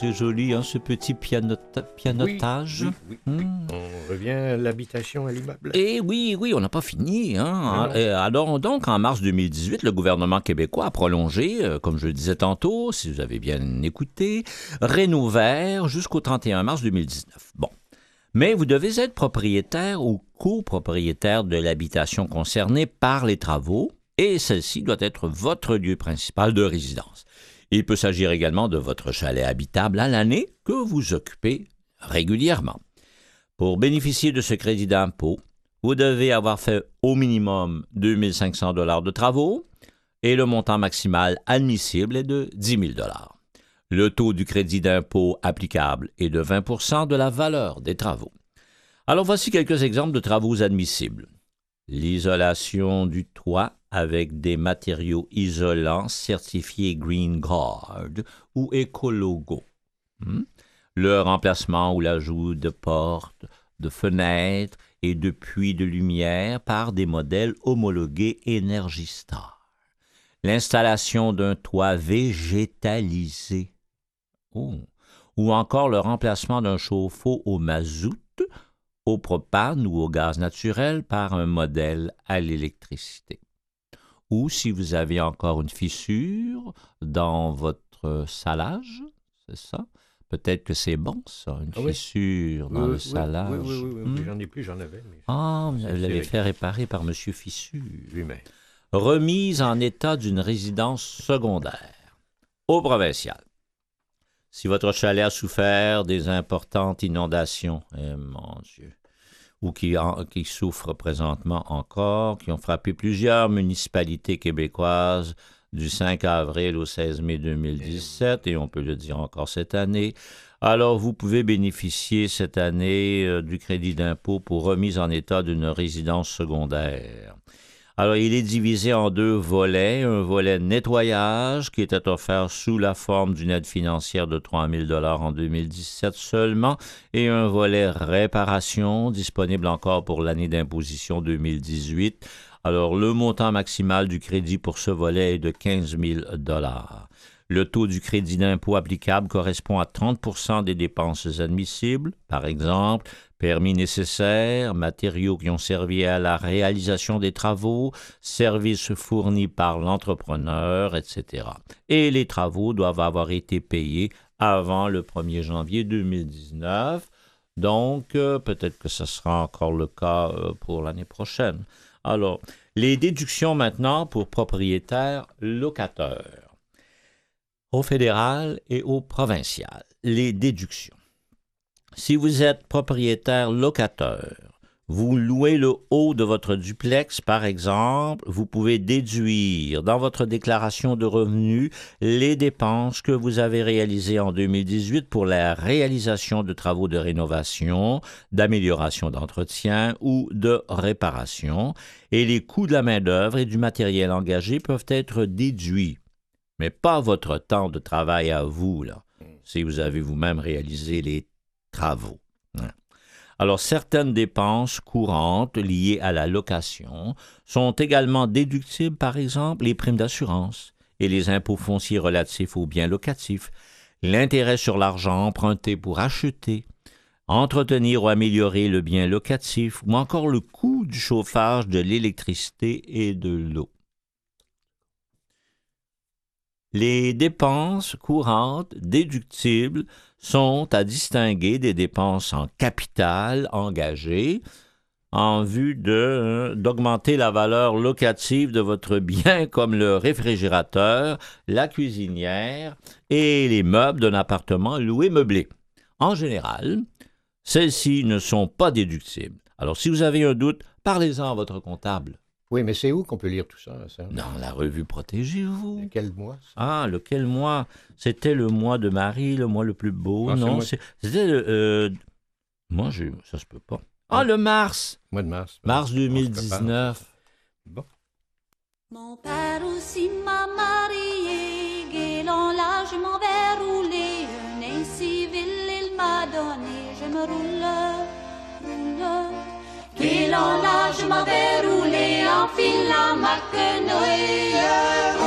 C'est joli, hein, ce petit pianotage. Oui, hmm. On revient à l'habitation à l'immeuble. Et eh oui, oui, on n'a pas fini. Hein. alors, donc, en mars 2018, le gouvernement québécois a prolongé, euh, comme je le disais tantôt, si vous avez bien écouté, Rénouvert jusqu'au 31 mars 2019. Bon. Mais vous devez être propriétaire ou copropriétaire de l'habitation concernée par les travaux et celle-ci doit être votre lieu principal de résidence. Il peut s'agir également de votre chalet habitable à l'année que vous occupez régulièrement. Pour bénéficier de ce crédit d'impôt, vous devez avoir fait au minimum 2500 dollars de travaux et le montant maximal admissible est de 10 000 dollars. Le taux du crédit d'impôt applicable est de 20% de la valeur des travaux. Alors voici quelques exemples de travaux admissibles. L'isolation du toit avec des matériaux isolants certifiés Green Guard ou Ecologo. Hmm? Le remplacement ou l'ajout de portes, de fenêtres et de puits de lumière par des modèles homologués Energy-Star. L'installation d'un toit végétalisé. Oh. Ou encore le remplacement d'un chauffe-eau au mazout, au propane ou au gaz naturel par un modèle à l'électricité ou si vous avez encore une fissure dans votre salage, c'est ça? Peut-être que c'est bon, ça, une ah fissure dans le salage. Oui, oui, oui, hmm? j'en ai plus, j'en avais. ah, vous l'avez fait réparer par M. Fissure. Oui, mais... Remise en état d'une résidence secondaire. Au provincial. Si votre chalet a souffert des importantes inondations, eh mon Dieu, ou qui, souffrent présentement encore, qui ont frappé plusieurs municipalités québécoises du 5 avril au 16 mai 2017, et on peut le dire encore cette année. Alors, vous pouvez bénéficier cette année euh, du crédit d'impôt pour remise en état d'une résidence secondaire. Alors, il est divisé en deux volets. Un volet nettoyage qui était offert sous la forme d'une aide financière de 3 000 en 2017 seulement et un volet réparation disponible encore pour l'année d'imposition 2018. Alors, le montant maximal du crédit pour ce volet est de 15 000 le taux du crédit d'impôt applicable correspond à 30 des dépenses admissibles, par exemple, permis nécessaires, matériaux qui ont servi à la réalisation des travaux, services fournis par l'entrepreneur, etc. Et les travaux doivent avoir été payés avant le 1er janvier 2019. Donc, euh, peut-être que ce sera encore le cas euh, pour l'année prochaine. Alors, les déductions maintenant pour propriétaires locataires au fédéral et au provincial. Les déductions. Si vous êtes propriétaire locateur, Vous louez le haut de votre duplex, par exemple, vous pouvez déduire dans votre déclaration de revenus les dépenses que vous avez réalisées en 2018 pour la réalisation de travaux de rénovation, d'amélioration d'entretien ou de réparation, et les coûts de la main-d'œuvre et du matériel engagé peuvent être déduits. Mais pas votre temps de travail à vous, là, si vous avez vous-même réalisé les travaux. Hein. Alors, certaines dépenses courantes liées à la location sont également déductibles, par exemple, les primes d'assurance et les impôts fonciers relatifs aux biens locatifs, l'intérêt sur l'argent emprunté pour acheter, entretenir ou améliorer le bien locatif, ou encore le coût du chauffage, de l'électricité et de l'eau. Les dépenses courantes déductibles sont à distinguer des dépenses en capital engagées en vue d'augmenter la valeur locative de votre bien *laughs* comme le réfrigérateur, la cuisinière et les meubles d'un appartement loué meublé. En général, celles-ci ne sont pas déductibles. Alors si vous avez un doute, parlez-en à votre comptable. Oui, mais c'est où qu'on peut lire tout ça? ça? Dans la revue Protégez-vous. Quel mois? ça? Ah, lequel mois? C'était le mois de Marie, le mois le plus beau. Ah, non, c'était le. euh, moi, j'ai- ça se peut pas. Ah, le mars Mois de mars. Mars On se prépare. 2019. Bon. Mon père aussi m'a marié, guélant là je m'en vais Guélant là je m'en vais rouler, en filant ma quenouille.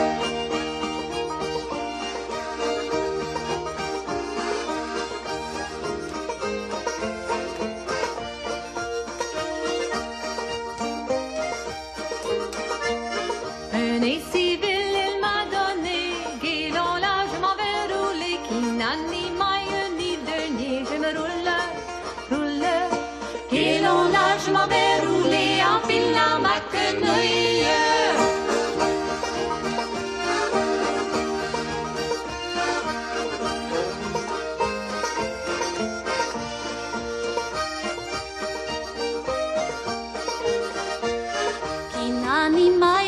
Qui n'a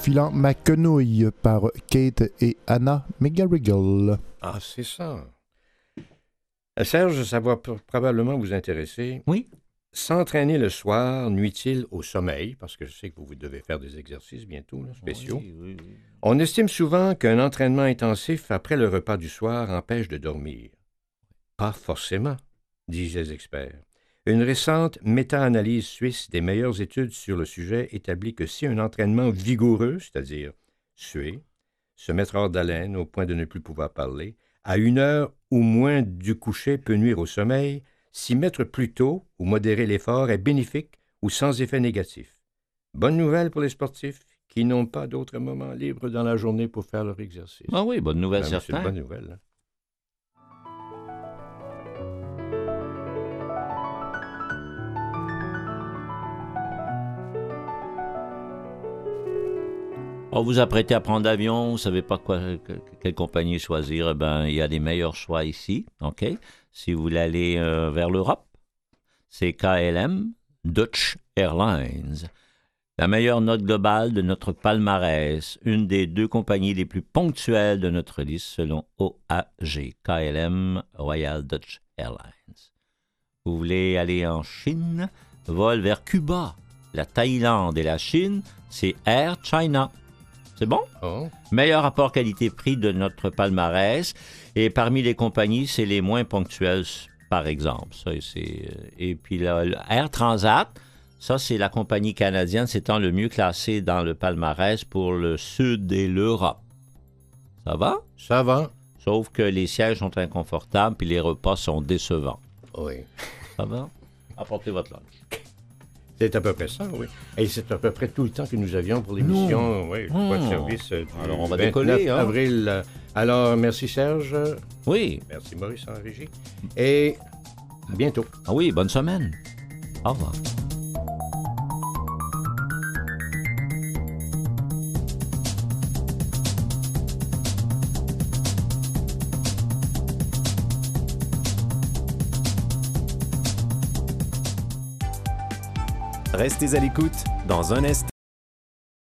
filant ma quenouille par Kate et Anna McGarrigle. Ah, c'est ça. Euh, Serge, ça va pr- probablement vous intéresser. Oui. S'entraîner le soir nuit-il au sommeil? Parce que je sais que vous, vous devez faire des exercices bientôt, là, spéciaux. Oui, oui, oui. On estime souvent qu'un entraînement intensif après le repas du soir empêche de dormir. Pas forcément, disent les experts. Une récente méta-analyse suisse des meilleures études sur le sujet établit que si un entraînement vigoureux, c'est-à-dire suer, se mettre hors d'haleine au point de ne plus pouvoir parler, à une heure ou moins du coucher peut nuire au sommeil, s'y mettre plus tôt ou modérer l'effort est bénéfique ou sans effet négatif. Bonne nouvelle pour les sportifs qui n'ont pas d'autres moments libres dans la journée pour faire leur exercice. Ah oui, bonne nouvelle, Ben bonne nouvelle. Oh, vous apprêtez à prendre l'avion, vous savez pas quoi, que- quelle compagnie choisir, eh ben, il y a des meilleurs choix ici? Si vous voulez aller euh, vers l'Europe, c'est KLM, Dutch Airlines. La meilleure note globale de notre palmarès, une des deux compagnies les plus ponctuelles de notre liste selon OAG, KLM, Royal Dutch Airlines. Vous voulez aller en Chine, vol vers Cuba, la Thaïlande et la Chine, c'est Air China. C'est bon? Oh. Meilleur rapport qualité-prix de notre palmarès. Et parmi les compagnies, c'est les moins ponctuelles, par exemple. Ça, c'est, euh, et puis là, Air Transat, ça, c'est la compagnie canadienne s'étant le mieux classée dans le palmarès pour le Sud et l'Europe. Ça va? Ça va? Sauf que les sièges sont inconfortables puis les repas sont décevants. Oui. Ça va? Apportez votre lunch. *laughs* C'est à peu près ça, oui. Et c'est à peu près tout le temps que nous avions pour l'émission. Oui, de service euh, Alors, on va 29 décoller, hein? avril. Euh, Alors, merci Serge. Oui. Merci Maurice en régie. Et à bientôt. Ah oui, bonne semaine. Au revoir. Restez à l'écoute. Dans un instant,